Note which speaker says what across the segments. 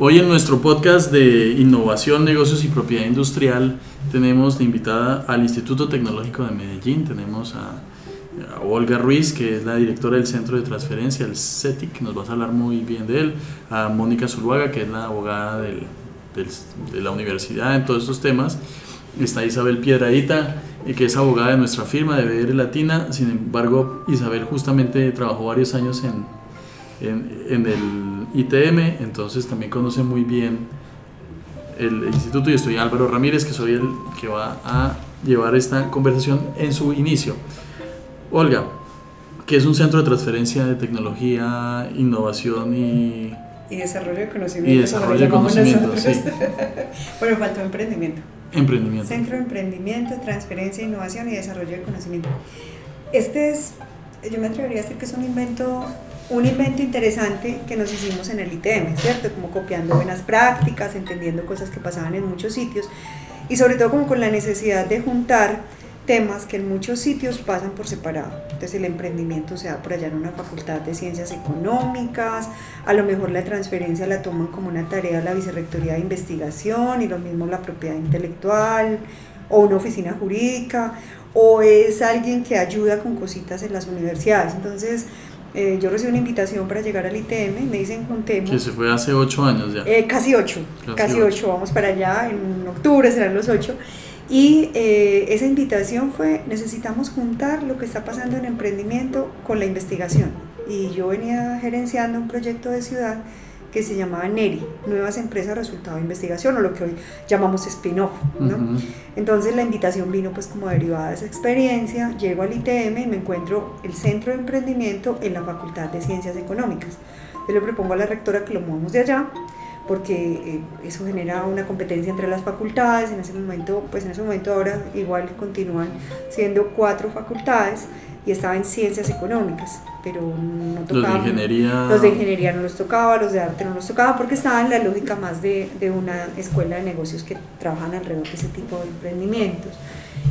Speaker 1: Hoy en nuestro podcast de innovación, negocios y propiedad industrial tenemos de invitada al Instituto Tecnológico de Medellín, tenemos a, Olga Ruiz, que es la directora del Centro de Transferencia, el CETIC, nos vas a hablar muy bien de él, a Mónica Zuluaga, que es la abogada de la universidad en todos estos temas, está Isabel Piedradita, eh, que es abogada de nuestra firma de BR Latina, sin embargo Isabel justamente trabajó varios años en, el ITM, entonces también conoce muy bien el, instituto y estoy Álvaro Ramírez, que soy el que va a llevar esta conversación en su inicio. Olga, que es un centro de transferencia de tecnología, innovación y...
Speaker 2: Y desarrollo de conocimiento.
Speaker 1: Y desarrollo de conocimiento, sí.
Speaker 2: bueno, faltó emprendimiento.
Speaker 1: Emprendimiento.
Speaker 2: Centro de Emprendimiento, Transferencia, Innovación y Desarrollo de Conocimiento. Este es, yo me atrevería a decir que es un invento un invento interesante que nos hicimos en el ITM, ¿cierto? Como copiando buenas prácticas, entendiendo cosas que pasaban en muchos sitios y sobre todo como con la necesidad de juntar temas que en muchos sitios pasan por separado. Entonces el emprendimiento se da por allá en una facultad de ciencias económicas, a lo mejor la transferencia la toman como una tarea la vicerrectoría de investigación y lo mismo la propiedad intelectual o una oficina jurídica o es alguien que ayuda con cositas en las universidades. Entonces eh, yo recibí una invitación para llegar al ITM, me dicen juntemos.
Speaker 1: Que se fue hace ocho años ya.
Speaker 2: Eh, casi ocho, casi, ocho. vamos para allá, en octubre serán los ocho. Y eh, esa invitación fue, necesitamos juntar lo que está pasando en emprendimiento con la investigación. Y yo venía gerenciando un proyecto de ciudad que se llamaba NERI, Nuevas Empresas Resultado de Investigación, o lo que hoy llamamos spin-off. ¿no? Entonces la invitación vino pues como derivada de esa experiencia, llego al ITM y me encuentro el Centro de Emprendimiento en la Facultad de Ciencias Económicas. Yo le propongo a la rectora que lo movamos de allá, porque eh, eso genera una competencia entre las facultades, en ese momento, pues en ese momento ahora igual continúan siendo cuatro facultades, y estaba en ciencias económicas, pero no tocaba.
Speaker 1: Los de ingeniería.
Speaker 2: Los de ingeniería no los tocaba, los de arte no los tocaba, porque estaba en la lógica más de, de una escuela de negocios que trabajan alrededor de ese tipo de emprendimientos.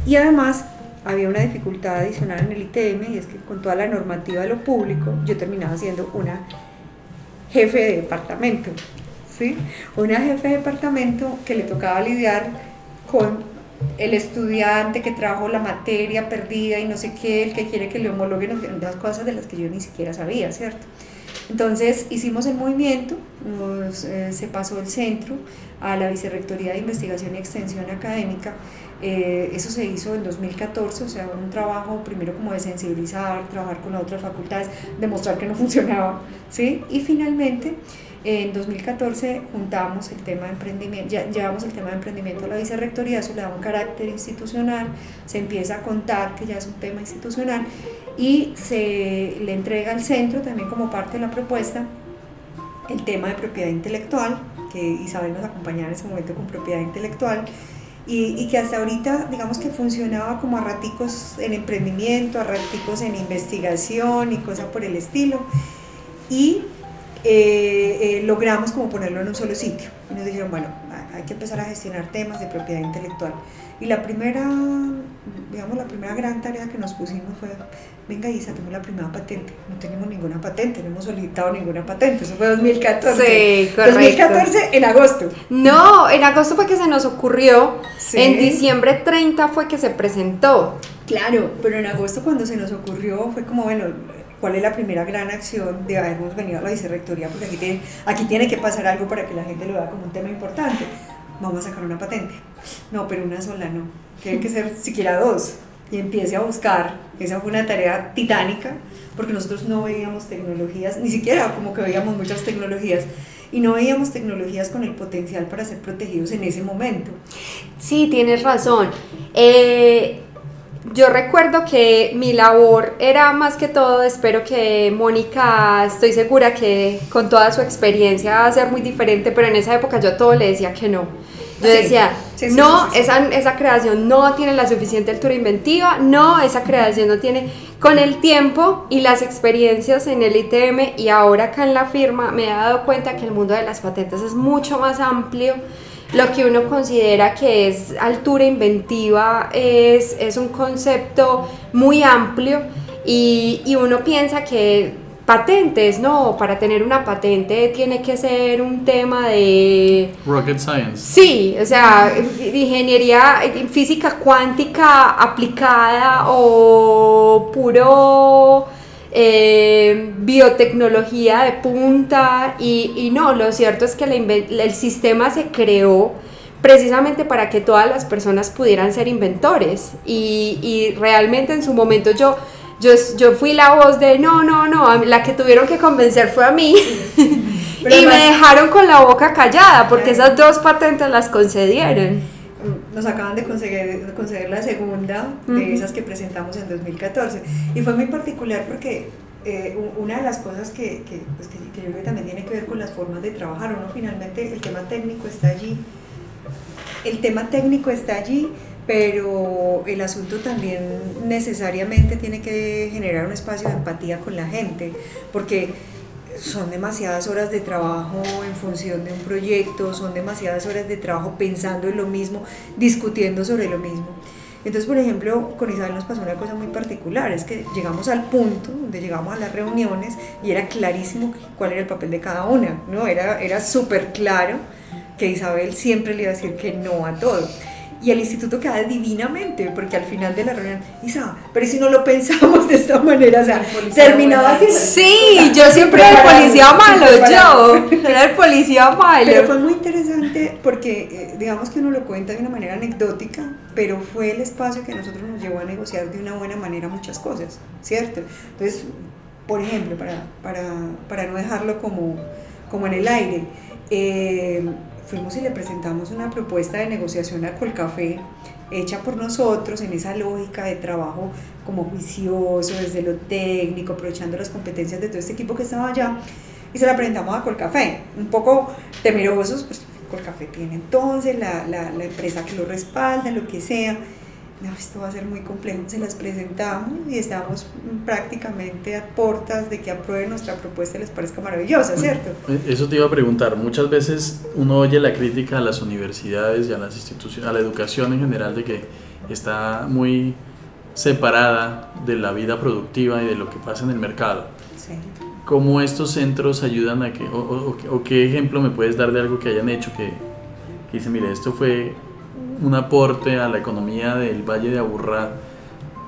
Speaker 2: Y además había una dificultad adicional en el ITM y es que con toda la normativa de lo público yo terminaba siendo una jefe de departamento, ¿sí? Una jefe de departamento que le tocaba lidiar con el estudiante que trajo la materia perdida y no sé qué, el que quiere que le homologuen unas cosas de las que yo ni siquiera sabía, ¿cierto? Entonces hicimos el movimiento, eh, se pasó el centro a la Vicerrectoría de Investigación y Extensión Académica. Eh, eso se hizo en 2014, o sea, un trabajo primero como de sensibilizar, trabajar con las otras facultades, demostrar que no funcionaba, ¿sí? Y finalmente en 2014 juntamos el tema de emprendimiento, ya llevamos el tema de emprendimiento a la vicerrectoría, eso le da un carácter institucional, se empieza a contar que ya es un tema institucional y se le entrega al centro también como parte de la propuesta el tema de propiedad intelectual, que Isabel nos acompañaba en ese momento con propiedad intelectual, y, y, que hasta ahorita digamos que funcionaba como a raticos en emprendimiento, a raticos en investigación y cosas por el estilo. Y eh, eh, logramos como ponerlo en un solo sitio. Y nos dijeron, bueno, hay que empezar a gestionar temas de propiedad intelectual. Y la primera, digamos, la primera gran tarea que nos pusimos fue, venga Isa, tenemos la primera patente. No tenemos ninguna patente, no hemos solicitado ninguna patente. Eso fue 2014.
Speaker 3: Sí, correcto.
Speaker 2: 2014 en agosto.
Speaker 3: No, en agosto fue que se nos ocurrió. En diciembre 30 fue que se presentó.
Speaker 2: Claro, pero en agosto cuando se nos ocurrió fue como, bueno, ¿Cuál es la primera gran acción de habernos venido a la vicerrectoría? Porque aquí tiene, aquí tiene que pasar algo para que la gente lo vea como un tema importante. Vamos a sacar una patente. No, pero una sola no. Tienen que ser siquiera dos. Y empiece a buscar. Esa fue una tarea titánica, porque nosotros no veíamos tecnologías, ni siquiera como que veíamos muchas tecnologías y no veíamos tecnologías con el potencial para ser protegidos en ese momento.
Speaker 3: Sí, tienes razón. Eh, yo recuerdo que mi labor era más que todo, espero que Mónica, estoy segura que con toda su experiencia va a ser muy diferente, pero en esa época yo todo le decía que no. Yo decía, no, esa, esa creación no tiene la suficiente altura inventiva, no, esa creación no tiene... Con el tiempo y las experiencias en el ITM y ahora acá en la firma me he dado cuenta que el mundo de las patentes es mucho más amplio lo que uno considera que es altura inventiva es, es un concepto muy amplio y, y, uno piensa que patentes, no, para tener una patente tiene que ser un tema de...
Speaker 1: Rocket Science.
Speaker 3: Sí, o sea, ingeniería, física cuántica aplicada o puro eh, biotecnología de punta y, no, lo cierto es que el sistema se creó precisamente para que todas las personas pudieran ser inventores y, y realmente en su momento yo yo, yo fui la voz de no, no, no, la que tuvieron que convencer fue a mí. y me dejaron con la boca callada porque esas dos patentes las concedieron.
Speaker 2: Nos acaban de conseguir, conseguir la segunda de esas que presentamos en 2014. Y fue muy particular porque eh, una de las cosas que, que, pues que, que, yo creo que también tiene que ver con las formas de trabajar, uno finalmente el tema técnico está allí, el tema técnico está allí, pero el asunto también necesariamente tiene que generar un espacio de empatía con la gente, porque son demasiadas horas de trabajo en función de un proyecto, son demasiadas horas de trabajo pensando en lo mismo, discutiendo sobre lo mismo. Entonces, por ejemplo, con Isabel nos pasó una cosa muy particular, es que llegamos al punto donde llegamos a las reuniones y era clarísimo cuál era el papel de cada una, ¿no? Era, era súper claro que Isabel siempre le iba a decir que no a todo y el instituto queda divinamente, porque al final de la reunión, Isa, pero si no lo pensamos de esta manera, o sea, terminaba así.
Speaker 3: Sí, yo siempre era el policía malo, yo, era el policía malo.
Speaker 2: Pero fue muy interesante porque, eh, digamos que uno lo cuenta de una manera anecdótica, pero fue el espacio que a nosotros nos llevó a negociar de una buena manera muchas cosas, ¿cierto? Entonces, por ejemplo, para, para, para no dejarlo como, como en el aire, eh, fuimos y le presentamos una propuesta de negociación a Colcafé hecha por nosotros en esa lógica de trabajo como juicioso, desde lo técnico, aprovechando las competencias de todo este equipo que estaba allá, y se la presentamos a Colcafé, un poco temerosos, pues Colcafé tiene entonces la, la, la empresa que lo respalda, lo que sea, no, esto va a ser muy complejo. Se las presentamos y estamos prácticamente a puertas de que aprueben nuestra propuesta y les parezca maravillosa, ¿cierto?
Speaker 1: Eh, eso te iba a preguntar. Muchas veces uno oye la crítica a las universidades y a las instituciones, a la educación en general, de que está muy separada de la vida productiva y de lo que pasa en el mercado. Sí. ¿Cómo estos centros ayudan a que, o, o, qué ejemplo me puedes dar de algo que hayan hecho que, que dice, mire, esto fue un aporte a la economía del Valle de Aburrá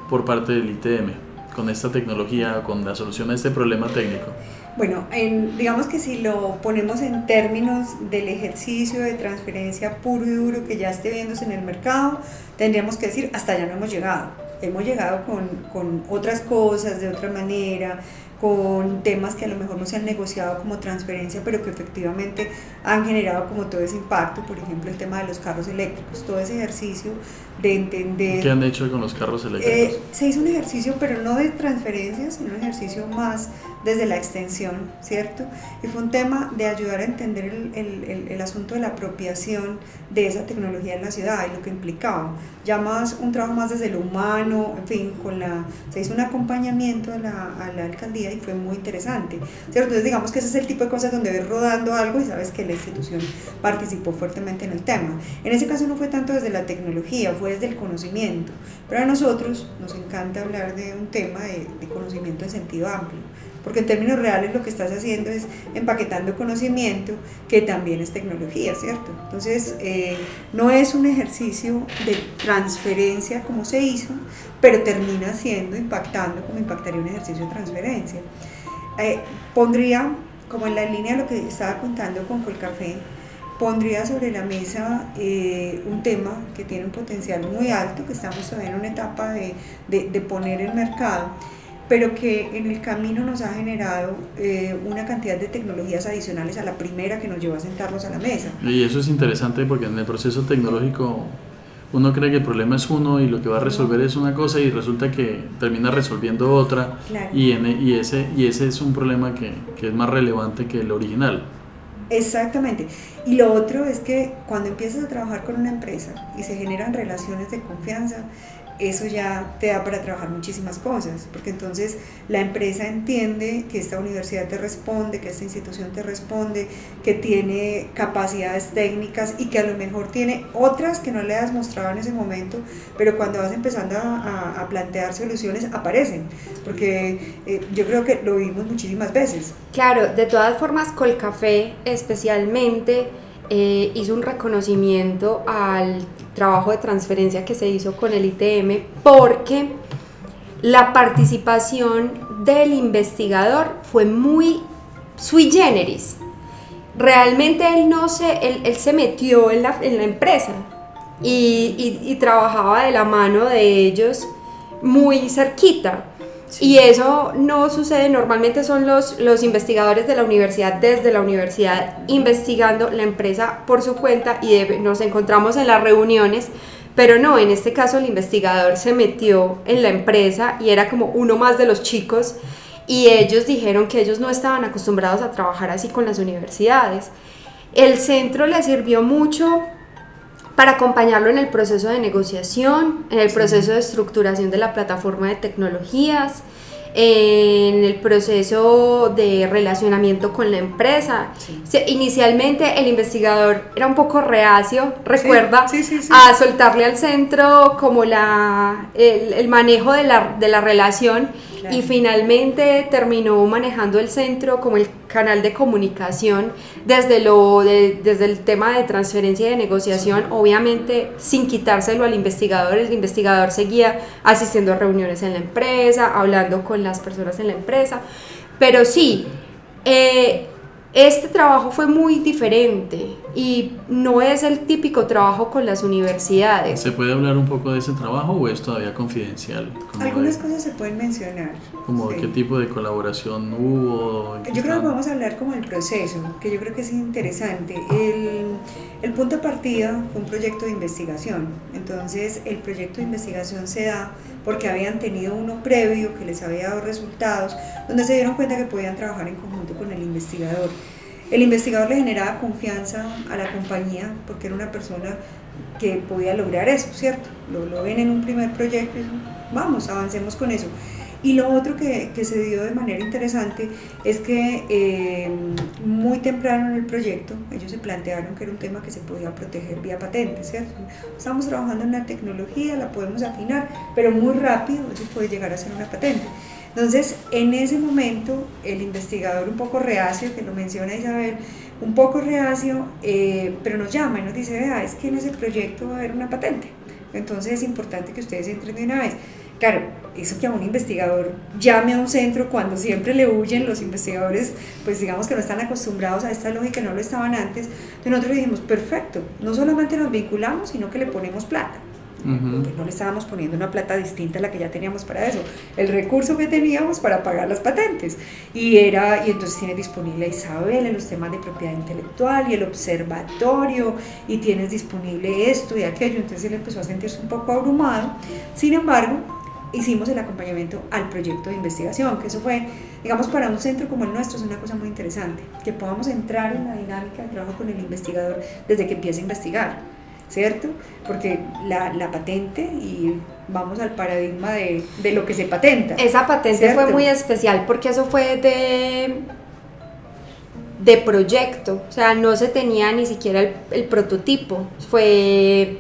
Speaker 1: por parte del ITM con esta tecnología, con la solución a este problema técnico?
Speaker 2: Bueno, en, digamos que si lo ponemos en términos del ejercicio de transferencia puro y duro que ya esté viéndose en el mercado, tendríamos que decir, hasta allá no hemos llegado. Hemos llegado con, con otras cosas, de otra manera, con temas que a lo mejor no se han negociado como transferencia, pero que efectivamente han generado como todo ese impacto, por ejemplo el tema de los carros eléctricos, todo ese ejercicio de entender...
Speaker 1: ¿Qué han hecho con los carros eléctricos?
Speaker 2: Eh, se hizo un ejercicio, pero no de transferencia, sino un ejercicio más desde la extensión, ¿cierto? Y fue un tema de ayudar a entender el, el, el, asunto de la apropiación de esa tecnología en la ciudad y lo que implicaba. Ya más un trabajo más desde lo humano, en fin, con la, se hizo un acompañamiento a la, a la alcaldía y fue muy interesante. Entonces digamos que ese es el tipo de cosas donde ves rodando algo y sabes que la institución participó fuertemente en el tema. En ese caso no fue tanto desde la tecnología, fue desde el conocimiento, pero a nosotros nos encanta hablar de un tema de, de conocimiento en sentido amplio porque en términos reales lo que estás haciendo es empaquetando conocimiento que también es tecnología, ¿cierto? Entonces, eh, no es un ejercicio de transferencia como se hizo, pero termina siendo impactando como impactaría un ejercicio de transferencia. Eh, pondría, como en la línea de lo que estaba contando con Colcafé, pondría sobre la mesa eh, un tema que tiene un potencial muy alto, que estamos todavía en una etapa de, de, de poner en mercado pero que en el camino nos ha generado eh, una cantidad de tecnologías adicionales a la primera que nos llevó a sentarnos a la mesa.
Speaker 1: Y eso es interesante porque en el proceso tecnológico uno cree que el problema es uno y lo que va a resolver es una cosa y resulta que termina resolviendo otra y, en, y, ese, y ese es un problema que, que es más relevante que el original.
Speaker 2: Exactamente. Y lo otro es que cuando empiezas a trabajar con una empresa y se generan relaciones de confianza, eso ya te da para trabajar muchísimas cosas, porque entonces la empresa entiende que esta universidad te responde, que esta institución te responde, que tiene capacidades técnicas y que a lo mejor tiene otras que no le has mostrado en ese momento, pero cuando vas empezando a, plantear soluciones aparecen, porque eh, yo creo que lo vimos muchísimas veces.
Speaker 3: Claro, de todas formas, Colcafé especialmente eh, hizo un reconocimiento al trabajo de transferencia que se hizo con el ITM porque la participación del investigador fue muy sui generis. Realmente él no se, él, se metió en la, en la empresa y, y, trabajaba de la mano de ellos muy cerquita. Y eso no sucede, normalmente son los, los investigadores de la universidad desde la universidad investigando la empresa por su cuenta y nos encontramos en las reuniones, pero no, en este caso el investigador se metió en la empresa y era como uno más de los chicos y ellos dijeron que ellos no estaban acostumbrados a trabajar así con las universidades. El centro le sirvió mucho para acompañarlo en el proceso de negociación, en el proceso de estructuración de la plataforma de tecnologías, en el proceso de relacionamiento con la empresa. inicialmente el investigador era un poco reacio, recuerda, a soltarle al centro como la, el, manejo de la, de la relación y finalmente terminó manejando el centro como el canal de comunicación desde, lo desde el tema de transferencia y de negociación, obviamente sin quitárselo al investigador, el investigador seguía asistiendo a reuniones en la empresa, hablando con las personas en la empresa, pero sí, eh, este trabajo fue muy diferente y no es el típico trabajo con las universidades.
Speaker 1: ¿Se puede hablar un poco de ese trabajo o es todavía confidencial?
Speaker 2: Algunas cosas se pueden mencionar.
Speaker 1: ¿Como qué tipo de colaboración hubo?
Speaker 2: Yo creo que vamos a hablar como el proceso, que yo creo que es interesante. El, el punto de partida fue un proyecto de investigación. Entonces el proyecto de investigación se da porque habían tenido uno previo que les había dado resultados, donde se dieron cuenta que podían trabajar en conjunto con el investigador. El investigador le generaba confianza a la compañía porque era una persona que podía lograr eso, ¿cierto? Lo, lo ven en un primer proyecto y vamos, avancemos con eso. Y lo otro que, se dio de manera interesante es que eh, muy temprano en el proyecto ellos se plantearon que era un tema que se podía proteger vía patente, ¿cierto? Estamos trabajando en la tecnología, la podemos afinar, pero muy rápido eso puede llegar a ser una patente. Entonces, en ese momento, el investigador un poco reacio, que lo menciona Isabel, un poco reacio, eh, pero nos llama y nos dice, vea, es que en ese proyecto va a haber una patente. Entonces es importante que ustedes entren de una vez. Claro, eso que a un investigador llame a un centro cuando siempre le huyen los investigadores, pues digamos que no están acostumbrados a esta lógica, no lo estaban antes. Entonces nosotros dijimos, perfecto, no solamente nos vinculamos, sino que le ponemos plata. No le estábamos poniendo una plata distinta a la que ya teníamos para eso, el recurso que teníamos para pagar las patentes. Y era y entonces tiene disponible a Isabel en los temas de propiedad intelectual y el observatorio y tienes disponible esto y aquello, entonces él empezó a sentirse un poco abrumado. Sin embargo, hicimos el acompañamiento al proyecto de investigación, que eso fue, digamos, para un centro como el nuestro es una cosa muy interesante, que podamos entrar en la dinámica de trabajo con el investigador desde que empieza a investigar, ¿cierto? Porque la, la patente, y vamos al paradigma de, de, lo que se patenta.
Speaker 3: Esa patente fue muy especial porque eso fue de de proyecto, o sea, no se tenía ni siquiera el, el prototipo, fue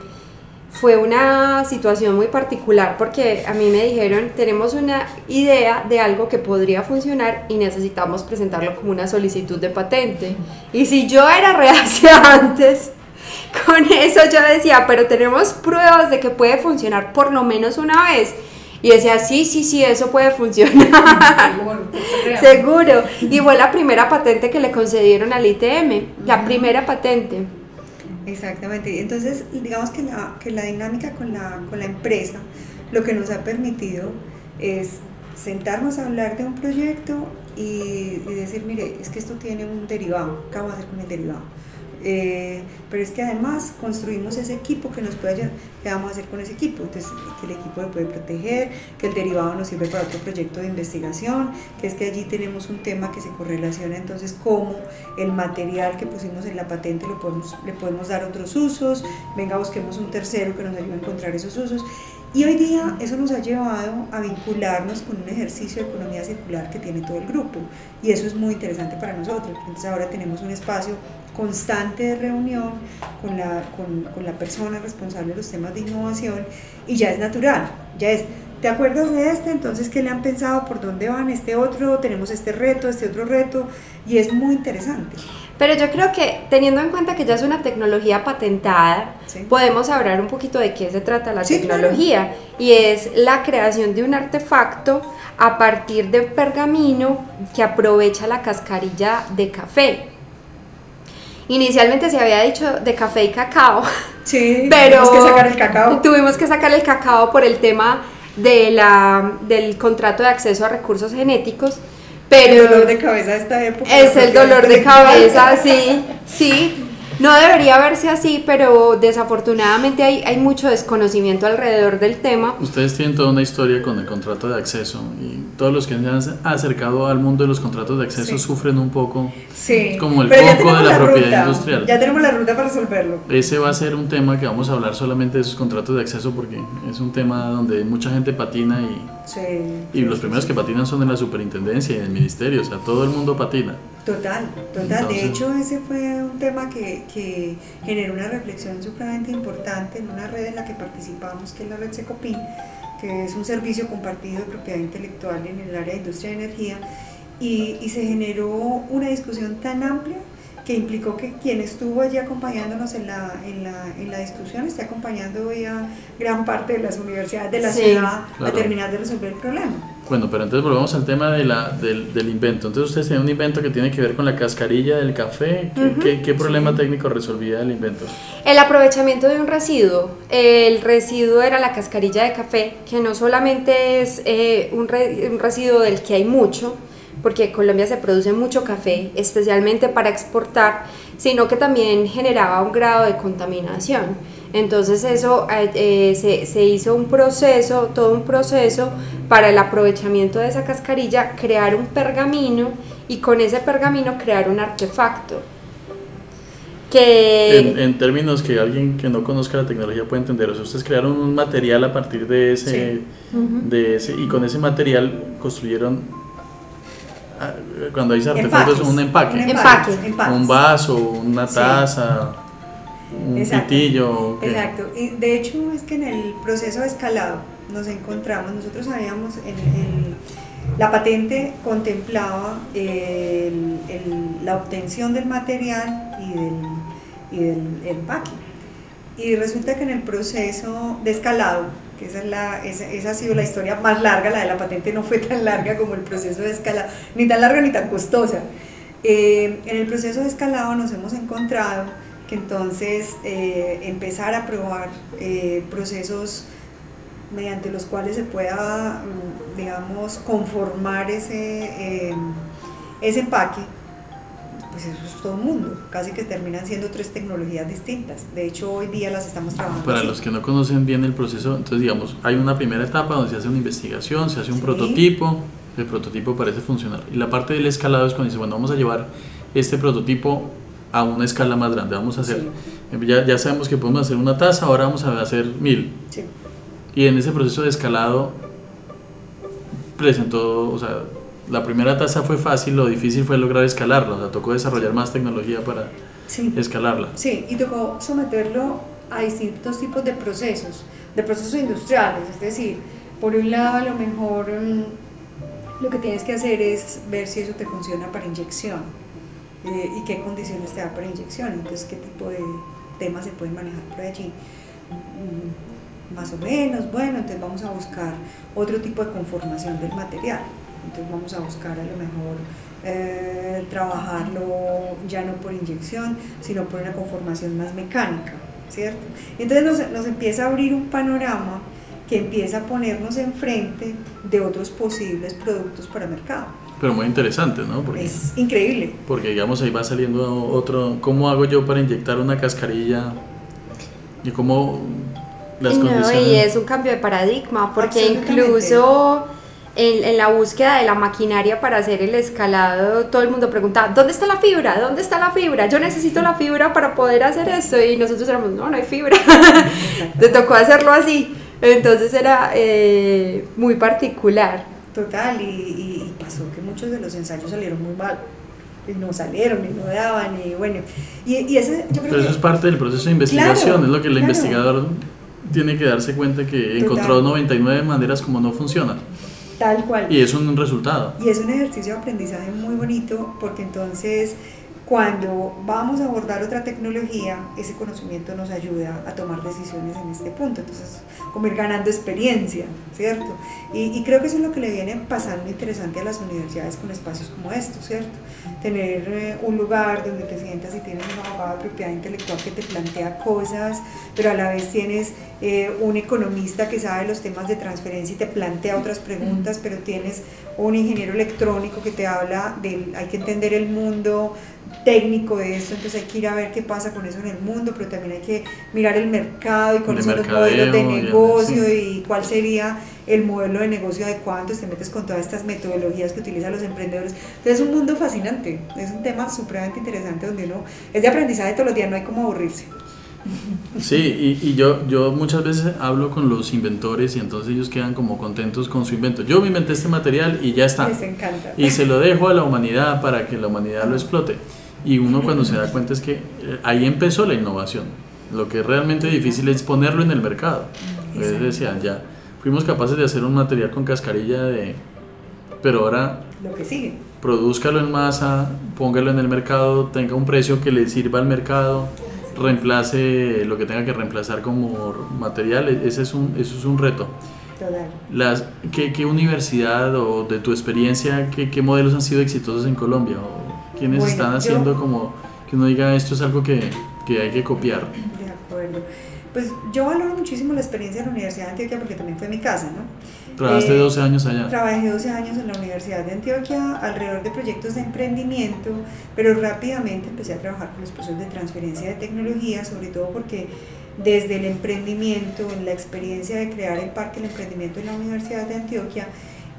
Speaker 3: fue una situación muy particular porque a mí me dijeron, tenemos una idea de algo que podría funcionar y necesitamos presentarlo como una solicitud de patente. Y si yo era reacia antes, con eso yo decía, pero tenemos pruebas de que puede funcionar por lo menos una vez. Y decía, sí, sí, sí, eso puede funcionar. Seguro. Y fue la primera patente que le concedieron al ITM, la primera patente.
Speaker 2: Exactamente. Entonces, digamos que la, que la dinámica con la, con la empresa lo que nos ha permitido es sentarnos a hablar de un proyecto y, y, decir, mire, es que esto tiene un derivado, ¿qué vamos a hacer con el derivado? Eh, pero es que además construimos ese equipo que nos puede ayudar. ¿Qué vamos a hacer con ese equipo? Entonces, que el equipo lo puede proteger, que el derivado nos sirve para otro proyecto de investigación, que es que allí tenemos un tema que se correlaciona entonces cómo el material que pusimos en la patente lo podemos, le podemos dar otros usos, venga, busquemos un tercero que nos ayude a encontrar esos usos. Y hoy día eso nos ha llevado a vincularnos con un ejercicio de economía circular que tiene todo el grupo. Y eso es muy interesante para nosotros. Entonces ahora tenemos un espacio constante de reunión con la, con, con la persona responsable de los temas de innovación y ya es natural, ya es ¿Te acuerdas de este? Entonces, ¿qué le han pensado? ¿Por dónde van? Este otro, tenemos este reto, este otro reto, y es muy interesante.
Speaker 3: Pero yo creo que teniendo en cuenta que ya es una tecnología patentada, podemos hablar un poquito de qué se trata la tecnología. Y es la creación de un artefacto a partir de pergamino que aprovecha la cascarilla de café. Inicialmente se había dicho de café y cacao.
Speaker 2: Sí,
Speaker 3: pero
Speaker 2: tuvimos que sacar el cacao.
Speaker 3: Tuvimos que sacar el cacao por el tema de la, del contrato de acceso a recursos genéticos. Pero
Speaker 2: el dolor de cabeza de esta época.
Speaker 3: Es el dolor de cabeza, sí, sí. No debería verse así, pero desafortunadamente hay, hay mucho desconocimiento alrededor del tema.
Speaker 1: Ustedes tienen toda una historia con el contrato de acceso y todos los que se han acercado al mundo de los contratos de acceso sufren un poco
Speaker 2: sí.
Speaker 1: como el coco de la, propiedad
Speaker 2: ruta.
Speaker 1: industrial.
Speaker 2: Ya tenemos la ruta para resolverlo.
Speaker 1: Ese va a ser un tema que vamos a hablar solamente de esos contratos de acceso porque es un tema donde mucha gente patina y,
Speaker 2: sí,
Speaker 1: y los primeros que patinan son en la superintendencia y en el ministerio, o sea, todo el mundo patina.
Speaker 2: Total, total. de hecho, ese fue un tema que, que, generó una reflexión supremamente importante en una red en la que participamos, que es la red Secopin, que es un servicio compartido de propiedad intelectual en el área de industria de energía, y, y se generó una discusión tan amplia que implicó que quien estuvo allí acompañándonos en la, en la, en la discusión esté acompañando hoy a gran parte de las universidades de la ciudad a terminar de resolver el problema.
Speaker 1: Bueno, pero entonces volvemos al tema de la, del, del, invento. Entonces ustedes tienen un invento que tiene que ver con la cascarilla del café. ¿Qué, qué, problema técnico resolvía el invento?
Speaker 3: El aprovechamiento de un residuo. El residuo era la cascarilla de café, que no solamente es eh, un, re, un residuo del que hay mucho, porque en Colombia se produce mucho café, especialmente para exportar, sino que también generaba un grado de contaminación. Entonces eso eh, eh, se, se, hizo un proceso, todo un proceso para el aprovechamiento de esa cascarilla, crear un pergamino y con ese pergamino crear un artefacto. Que...
Speaker 1: En, en términos que alguien que no conozca la tecnología puede entender, o sea, ustedes crearon un material a partir de ese, sí. de ese y con ese material construyeron cuando dice artefactos es un empaque.
Speaker 2: Un, empaque, empaque.
Speaker 1: un vaso, una taza, sí. un
Speaker 2: Exacto. Exacto. Y de hecho es que en el proceso de escalado nos encontramos, nosotros sabíamos en, en la patente contemplaba el, el, la obtención del material y del, y del empaque. Y resulta que en el proceso de escalado esa, es la, esa, esa, ha sido la historia más larga, la de la patente no fue tan larga como el proceso de escalado, ni tan larga ni tan costosa. Eh, en el proceso de escalado nos hemos encontrado que entonces eh, empezar a probar eh, procesos mediante los cuales se pueda, digamos, conformar ese, ese empaque, pues eso es todo un mundo, casi que terminan siendo tres tecnologías distintas. De hecho, hoy día las estamos trabajando.
Speaker 1: Para
Speaker 2: así.
Speaker 1: los que no conocen bien el proceso, entonces digamos, hay una primera etapa donde se hace una investigación, se hace un sí. prototipo, el prototipo parece funcionar. Y la parte del escalado es cuando dice, bueno, vamos a llevar este prototipo a una escala más grande, vamos a hacer, sí. ya, ya sabemos que podemos hacer una taza, ahora vamos a hacer mil.
Speaker 2: Sí.
Speaker 1: Y en ese proceso de escalado presentó, o sea, la primera tasa fue fácil, lo difícil fue lograr escalarla, o sea, tocó desarrollar más tecnología para
Speaker 2: sí.
Speaker 1: escalarla.
Speaker 2: Sí, y tocó someterlo a distintos tipos de procesos, de procesos industriales, es decir, por un lado a lo mejor um, lo que tienes que hacer es ver si eso te funciona para inyección eh, y qué condiciones te da para inyección, entonces qué tipo de temas se pueden manejar por allí. Mm, más o menos, bueno, entonces vamos a buscar otro tipo de conformación del material. Entonces vamos a buscar a lo mejor eh, trabajarlo ya no por inyección, sino por una conformación más mecánica, ¿cierto? Entonces nos, nos empieza a abrir un panorama que empieza a ponernos enfrente de otros posibles productos para mercado.
Speaker 1: Pero muy interesante, ¿no?
Speaker 2: Porque, es increíble.
Speaker 1: Porque digamos ahí va saliendo otro, ¿cómo hago yo para inyectar una cascarilla? Y cómo las
Speaker 3: no,
Speaker 1: condiciones...
Speaker 3: Y es un cambio de paradigma, porque incluso en, en, la búsqueda de la maquinaria para hacer el escalado, todo el mundo preguntaba, ¿dónde está la fibra? ¿Dónde está la fibra? Yo necesito la fibra para poder hacer esto. Y nosotros éramos, no, no hay fibra. Te tocó hacerlo así. Entonces era eh, muy particular.
Speaker 2: Total, y, y, pasó que muchos de los ensayos salieron muy mal. Y no salieron, y no daban, y bueno. Y, y ese, yo creo
Speaker 1: Pero eso es parte del proceso de investigación, es lo que el investigador tiene que darse cuenta que encontró 99 maneras como no funciona.
Speaker 2: Tal cual.
Speaker 1: Y es un resultado.
Speaker 2: Y es un ejercicio de aprendizaje muy bonito porque entonces cuando vamos a abordar otra tecnología, ese conocimiento nos ayuda a tomar decisiones en este punto. Entonces, como ir ganando experiencia, ¿cierto? Y, creo que eso es lo que le viene pasando interesante a las universidades con espacios como estos, ¿cierto? Tener eh, un lugar donde te sientas y tienes un abogado de propiedad intelectual que te plantea cosas, pero a la vez tienes eh, un economista que sabe los temas de transferencia y te plantea otras preguntas, pero tienes un ingeniero electrónico que te habla del, hay que entender el mundo, técnico de esto, entonces hay que ir a ver qué pasa con eso en el mundo, pero también hay que mirar el mercado y son los modelos de negocio y cuál sería el modelo de negocio adecuado, entonces te metes con todas estas metodologías que utilizan los emprendedores. Entonces es un mundo fascinante, es un tema supremamente interesante donde uno es de aprendizaje todos los días, no hay como aburrirse.
Speaker 1: Sí, y, y, yo, yo muchas veces hablo con los inventores y entonces ellos quedan como contentos con su invento. Yo me inventé este material y ya está.
Speaker 2: Les encanta.
Speaker 1: Y se lo dejo a la humanidad para que la humanidad lo explote. Y uno cuando se da cuenta es que eh, ahí empezó la innovación. Lo que es realmente difícil es ponerlo en el mercado. Ustedes decían, ya, fuimos capaces de hacer un material con cascarilla de... Pero ahora...
Speaker 2: Lo que sigue.
Speaker 1: Produzcalo en masa, póngalo en el mercado, tenga un precio que le sirva al mercado, reemplace lo que tenga que reemplazar como material. E-, ese es un, eso es un reto. Las, ¿qué, ¿Qué universidad o de tu experiencia, qué, qué modelos han sido exitosos en Colombia? ¿Quiénes están haciendo como que uno diga esto es algo que, que, hay que copiar?
Speaker 2: De acuerdo. Pues yo valoro muchísimo la experiencia de la Universidad de Antioquia porque también fue mi casa, ¿no?
Speaker 1: Trabajaste 12 eh, años allá.
Speaker 2: Trabajé 12 años en la Universidad de Antioquia alrededor de proyectos de emprendimiento, pero rápidamente empecé a trabajar con los procesos de transferencia de tecnología, sobre todo porque desde el emprendimiento, en la experiencia de crear el Parque del Emprendimiento en la Universidad de Antioquia,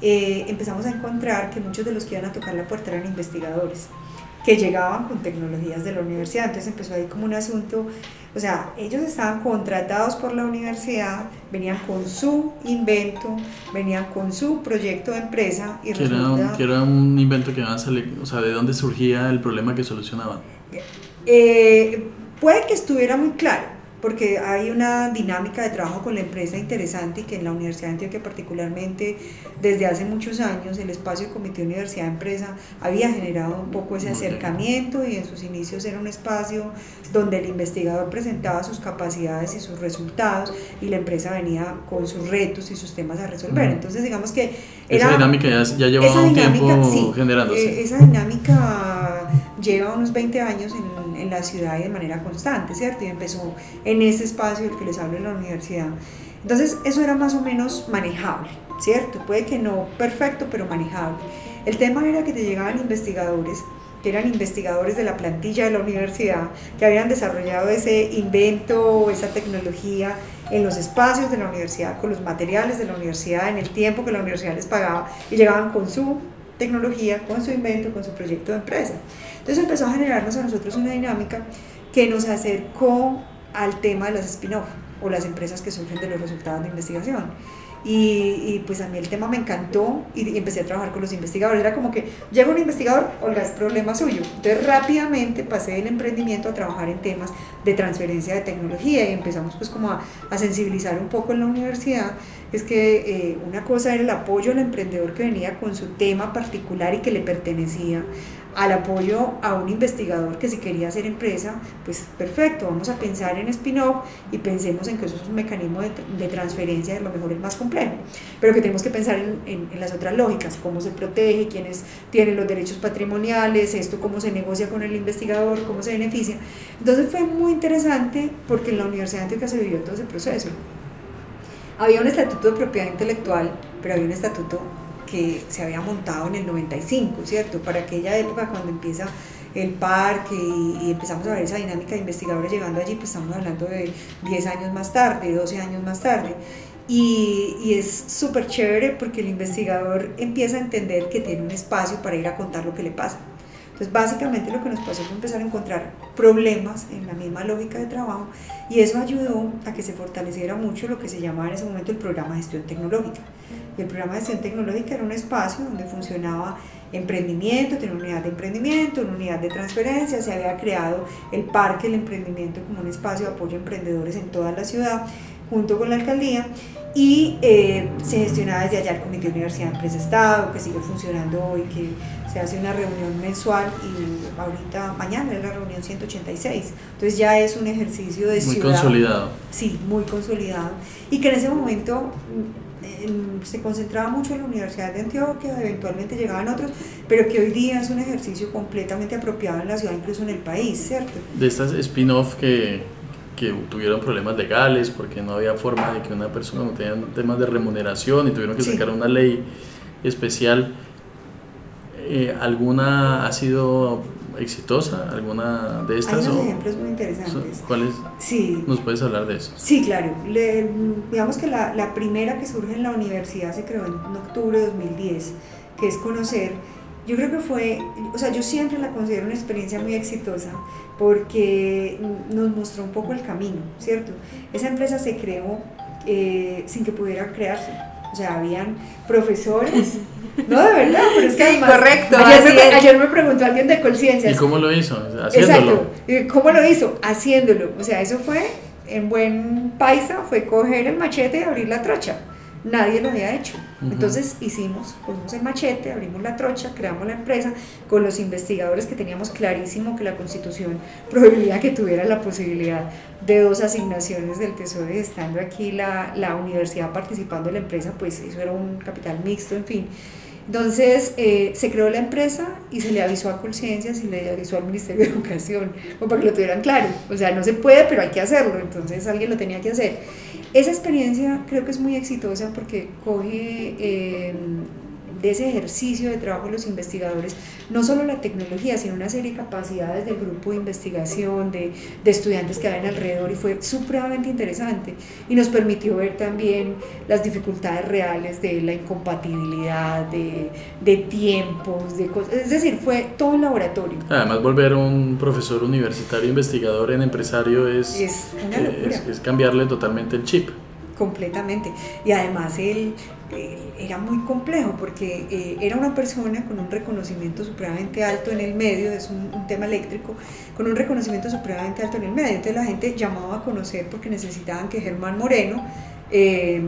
Speaker 2: eh, empezamos a encontrar que muchos de los que iban a tocar la puerta eran investigadores que llegaban con tecnologías de la universidad. Entonces empezó ahí como un asunto, o sea, ellos estaban contratados por la universidad, venían con su invento, venían con su proyecto de empresa
Speaker 1: y que, era, un, que era un invento que iban a salir, o sea, ¿de dónde surgía el problema que solucionaban?
Speaker 2: Eh, puede que estuviera muy claro, porque hay una dinámica de trabajo con la empresa interesante y que en la Universidad de Antioquia particularmente desde hace muchos años el espacio de Comité Universidad Empresa había generado un poco ese acercamiento y en sus inicios era un espacio donde el investigador presentaba sus capacidades y sus resultados y la empresa venía con sus retos y sus temas a resolver. Entonces digamos que
Speaker 1: era, esa dinámica ya, ya llevaba un tiempo generándose.
Speaker 2: Eh, esa dinámica lleva unos 20 años en, en, la ciudad y de manera constante, ¿cierto? Y empezó en ese espacio del que les hablo en la universidad. Entonces, eso era más o menos manejable, ¿cierto? Puede que no perfecto, pero manejable. El tema era que te llegaban investigadores que eran investigadores de la plantilla de la universidad, que habían desarrollado ese invento, esa tecnología en los espacios de la universidad, con los materiales de la universidad, en el tiempo que la universidad les pagaba, y llegaban con su tecnología, con su invento, con su proyecto de empresa. Entonces empezó a generarnos a nosotros una dinámica que nos acercó al tema de las spin-off o las empresas que surgen de los resultados de investigación. Y, pues a mí el tema me encantó y, empecé a trabajar con los investigadores. Era como que llega un investigador, Olga, es problema suyo. Entonces rápidamente pasé del emprendimiento a trabajar en temas de transferencia de tecnología y empezamos pues como a, sensibilizar un poco en la universidad. Es que eh, una cosa era el apoyo al emprendedor que venía con su tema particular y que le pertenecía al apoyo a un investigador que si quería hacer empresa, pues perfecto, vamos a pensar en spin-off y pensemos en que eso es un mecanismo de, de, transferencia, a lo mejor es más complejo, pero que tenemos que pensar en, las otras lógicas, cómo se protege, quiénes tienen los derechos patrimoniales, esto cómo se negocia con el investigador, cómo se beneficia. Entonces fue muy interesante porque en la Universidad de se vivió todo ese proceso. Había un estatuto de propiedad intelectual, pero había un estatuto que se había montado en el 95, ¿cierto? Para aquella época cuando empieza el parque y, empezamos a ver esa dinámica de investigadores llegando allí, pues estamos hablando de 10 años más tarde, 12 años más tarde. Y, y es súper chévere porque el investigador empieza a entender que tiene un espacio para ir a contar lo que le pasa. Entonces, básicamente lo que nos pasó fue empezar a encontrar problemas en la misma lógica de trabajo y eso ayudó a que se fortaleciera mucho lo que se llamaba en ese momento el programa de gestión tecnológica. Y el programa de gestión tecnológica era un espacio donde funcionaba emprendimiento, tenía una unidad de emprendimiento, una unidad de transferencia, se había creado el parque del emprendimiento como un espacio de apoyo a emprendedores en toda la ciudad, junto con la alcaldía, y eh, se gestionaba desde allá el Comité de Universidad Empresa Estado, que sigue funcionando hoy, que se hace una reunión mensual y ahorita, mañana es la reunión 186, entonces ya es un ejercicio de
Speaker 1: muy consolidado.
Speaker 2: Sí, muy consolidado, y que en ese momento se concentraba mucho en la Universidad de Antioquia, eventualmente llegaban otros, pero que hoy día es un ejercicio completamente apropiado en la ciudad, incluso en el país, ¿cierto?
Speaker 1: De estas spin-off que, que tuvieron problemas legales porque no había forma de que una persona no tenía temas de remuneración y tuvieron que sacar una ley especial. Eh, ¿Alguna ha sido exitosa, alguna de estas?
Speaker 2: Hay unos ejemplos muy interesantes.
Speaker 1: ¿Cuáles?
Speaker 2: Sí.
Speaker 1: ¿Nos puedes hablar de eso?
Speaker 2: Sí, claro. Le, digamos que la, la, primera que surge en la universidad se creó en octubre de 2010, que es conocer. Yo creo que fue, o sea, yo siempre la considero una experiencia muy exitosa porque nos mostró un poco el camino, ¿cierto? Esa empresa se creó eh, sin que pudiera crearse. O sea, habían profesores No, de verdad, pero es que
Speaker 3: sí, correcto.
Speaker 2: Ayer me, ayer me, preguntó alguien de Colciencias.
Speaker 1: ¿Y cómo lo hizo? Haciéndolo.
Speaker 2: Exacto. ¿Cómo lo hizo? Haciéndolo. O sea, eso fue, en buen paisa, fue coger el machete y abrir la trocha. Nadie lo había hecho. Entonces hicimos, pusimos el machete, abrimos la trocha, creamos la empresa con los investigadores que teníamos clarísimo que la constitución prohibía que tuviera la posibilidad de dos asignaciones del Tesoro y estando aquí la, la universidad participando en la empresa, pues eso era un capital mixto, en fin. Entonces eh, se creó la empresa y se le avisó a Colciencias y le avisó al Ministerio de Educación, para que lo tuvieran claro. O sea, no se puede, pero hay que hacerlo. Entonces alguien lo tenía que hacer. Esa experiencia creo que es muy exitosa porque coge eh, de ese ejercicio de trabajo de los investigadores, no solo la tecnología, sino una serie de capacidades del grupo de investigación, de, de estudiantes que habían alrededor y fue supremamente interesante. Y nos permitió ver también las dificultades reales de la incompatibilidad, de, de tiempos, de cosas, es decir, fue todo un laboratorio.
Speaker 1: Además, volver un profesor universitario investigador en empresario es,
Speaker 2: es,
Speaker 1: es, es cambiarle totalmente el chip
Speaker 2: completamente. Y además él, era muy complejo porque eh, era una persona con un reconocimiento supremamente alto en el medio, es un, tema eléctrico, con un reconocimiento supremamente alto en el medio. Entonces la gente llamaba a conocer porque necesitaban que Germán Moreno eh,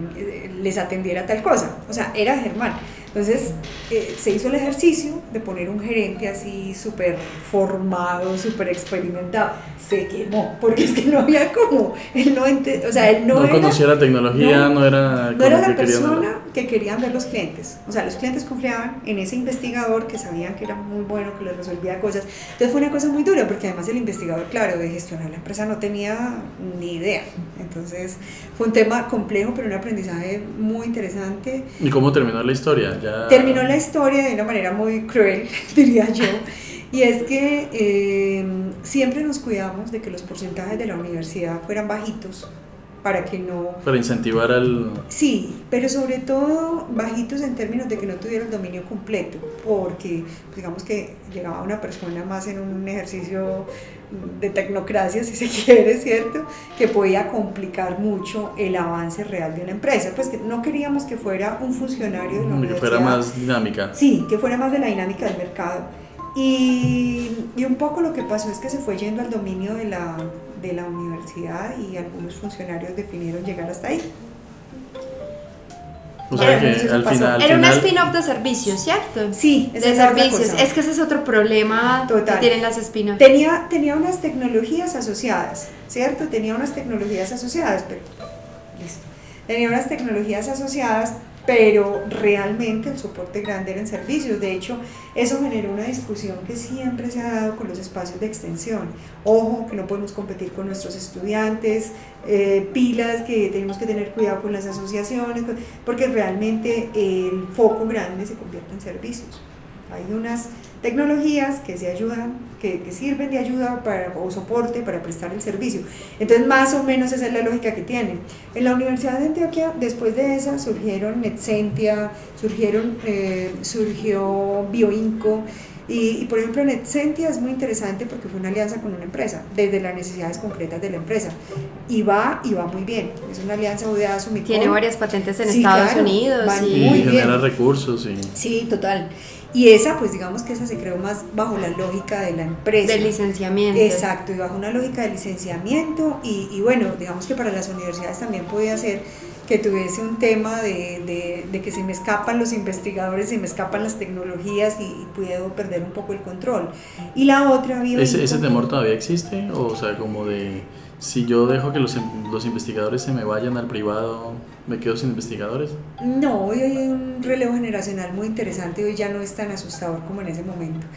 Speaker 2: les atendiera tal cosa. O sea, era Germán. Entonces eh, se hizo el ejercicio de poner un gerente así súper formado, súper experimentado. Se quemó, porque es que no había como, él no, o sea, él no,
Speaker 1: no conocía la tecnología, no, era,
Speaker 2: no era la persona que querían ver los clientes. O sea, los clientes confiaban en ese investigador que sabían que era muy bueno, que les resolvía cosas. Entonces fue una cosa muy dura, porque además el investigador, claro, de gestionar la empresa no tenía ni idea. Entonces fue un tema complejo, pero un aprendizaje muy interesante.
Speaker 1: ¿Y cómo terminó la historia?
Speaker 2: Terminó la historia de una manera muy cruel, diría yo. Y es que eh, siempre nos cuidamos de que los porcentajes de la universidad fueran bajitos para que no...
Speaker 1: Para incentivar al...
Speaker 2: Sí, pero sobre todo bajitos en términos de que no tuviera el dominio completo, porque pues, digamos que llegaba una persona más en un ejercicio de tecnocracia, si se quiere, ¿cierto? Que podía complicar mucho el avance real de una empresa. Pues que no queríamos que fuera un funcionario de la
Speaker 1: universidad. Que fuera más dinámica.
Speaker 2: Sí, que fuera más de la dinámica del mercado. Y, y un poco lo que pasó es que se fue yendo al dominio de la, de la universidad y algunos funcionarios definieron llegar hasta ahí.
Speaker 1: O sea que al final,
Speaker 3: Era un spin-off de servicios, ¿cierto?
Speaker 2: Sí,
Speaker 3: de servicios. Es que ese es otro problema Total. que tienen las spin-offs.
Speaker 2: Tenía, tenía unas tecnologías asociadas, ¿cierto? Tenía unas tecnologías asociadas, pero listo. Tenía unas tecnologías asociadas, pero realmente el soporte grande era en servicios. De hecho, eso generó una discusión que siempre se ha dado con los espacios de extensión. Ojo, que no podemos competir con nuestros estudiantes, eh, pilas, que tenemos que tener cuidado con las asociaciones, porque realmente el foco grande se convierte en servicios. Hay unas tecnologías que se ayudan, que, que, sirven de ayuda para, o soporte para prestar el servicio. Entonces, más o menos esa es la lógica que tienen. En la Universidad de Antioquia, después de esa, surgieron Netcentia, surgieron, eh, surgió Bioinco, Y, y, por ejemplo, NetCentia es muy interesante porque fue una alianza con una empresa, desde las necesidades concretas de la empresa. Y va, y va muy bien. Es una alianza UDA Sumicon.
Speaker 3: Tiene varias patentes en Estados Unidos.
Speaker 1: y, y genera recursos. Y...
Speaker 2: Sí, total. Y esa, pues digamos que esa se creó más bajo la lógica de la empresa.
Speaker 3: Del licenciamiento.
Speaker 2: Exacto, y bajo una lógica de licenciamiento. Y, y bueno, digamos que para las universidades también podía ser que tuviese un tema de, de, de, que se me escapan los investigadores, se me escapan las tecnologías y, y puedo perder un poco el control. Y la otra...
Speaker 1: ¿Ese, ¿Ese temor todavía existe? O sea, como de si yo dejo que los, los investigadores se me vayan al privado, ¿me quedo sin investigadores?
Speaker 2: No, hoy hay un relevo generacional muy interesante, hoy ya no es tan asustador como en ese momento.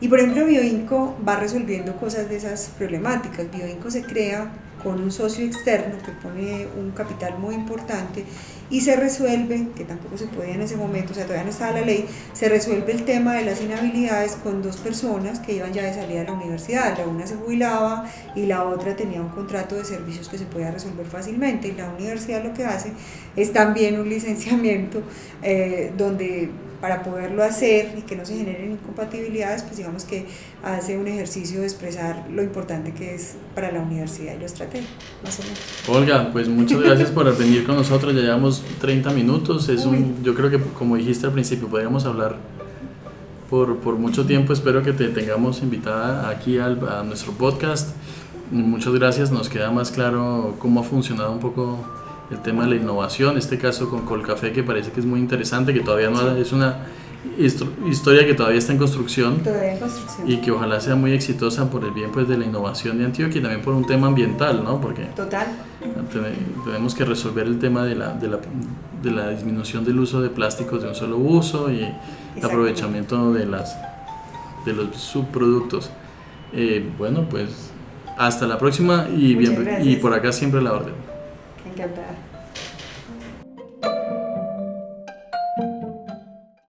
Speaker 2: Y por ejemplo, Bioinco va resolviendo cosas de esas problemáticas. Bioinco se crea con un socio externo que pone un capital muy importante y se resuelve, que tampoco se podía en ese momento, o sea, todavía no estaba la ley, se resuelve el tema de las inhabilidades con dos personas que iban ya de salida de la universidad. La una se jubilaba y la otra tenía un contrato de servicios que se podía resolver fácilmente. Y la universidad lo que hace es también un licenciamiento eh, donde para poderlo hacer y que no se generen incompatibilidades, pues digamos que hace un ejercicio de expresar lo importante que es para la universidad y lo estratégico, más o menos.
Speaker 1: Olga, pues muchas gracias por venir con nosotros, ya llevamos 30 minutos, es un, yo creo que como dijiste al principio, podríamos hablar por, por mucho tiempo, espero que te tengamos invitada aquí al, a nuestro podcast, muchas gracias, nos queda más claro cómo ha funcionado un poco el tema de la innovación, este caso con Colcafé que parece que es muy interesante, que todavía no es una historia que todavía está en construcción,
Speaker 2: todavía en construcción.
Speaker 1: y que ojalá sea muy exitosa por el bien pues de la innovación de Antioquia y también por un tema ambiental, ¿no? Porque
Speaker 2: Total.
Speaker 1: tenemos que resolver el tema de la, de la, de la disminución del uso de plásticos de un solo uso y el aprovechamiento de, las, de los subproductos. Eh, bueno, pues hasta la próxima y, bien, y por acá siempre la orden.
Speaker 2: get there.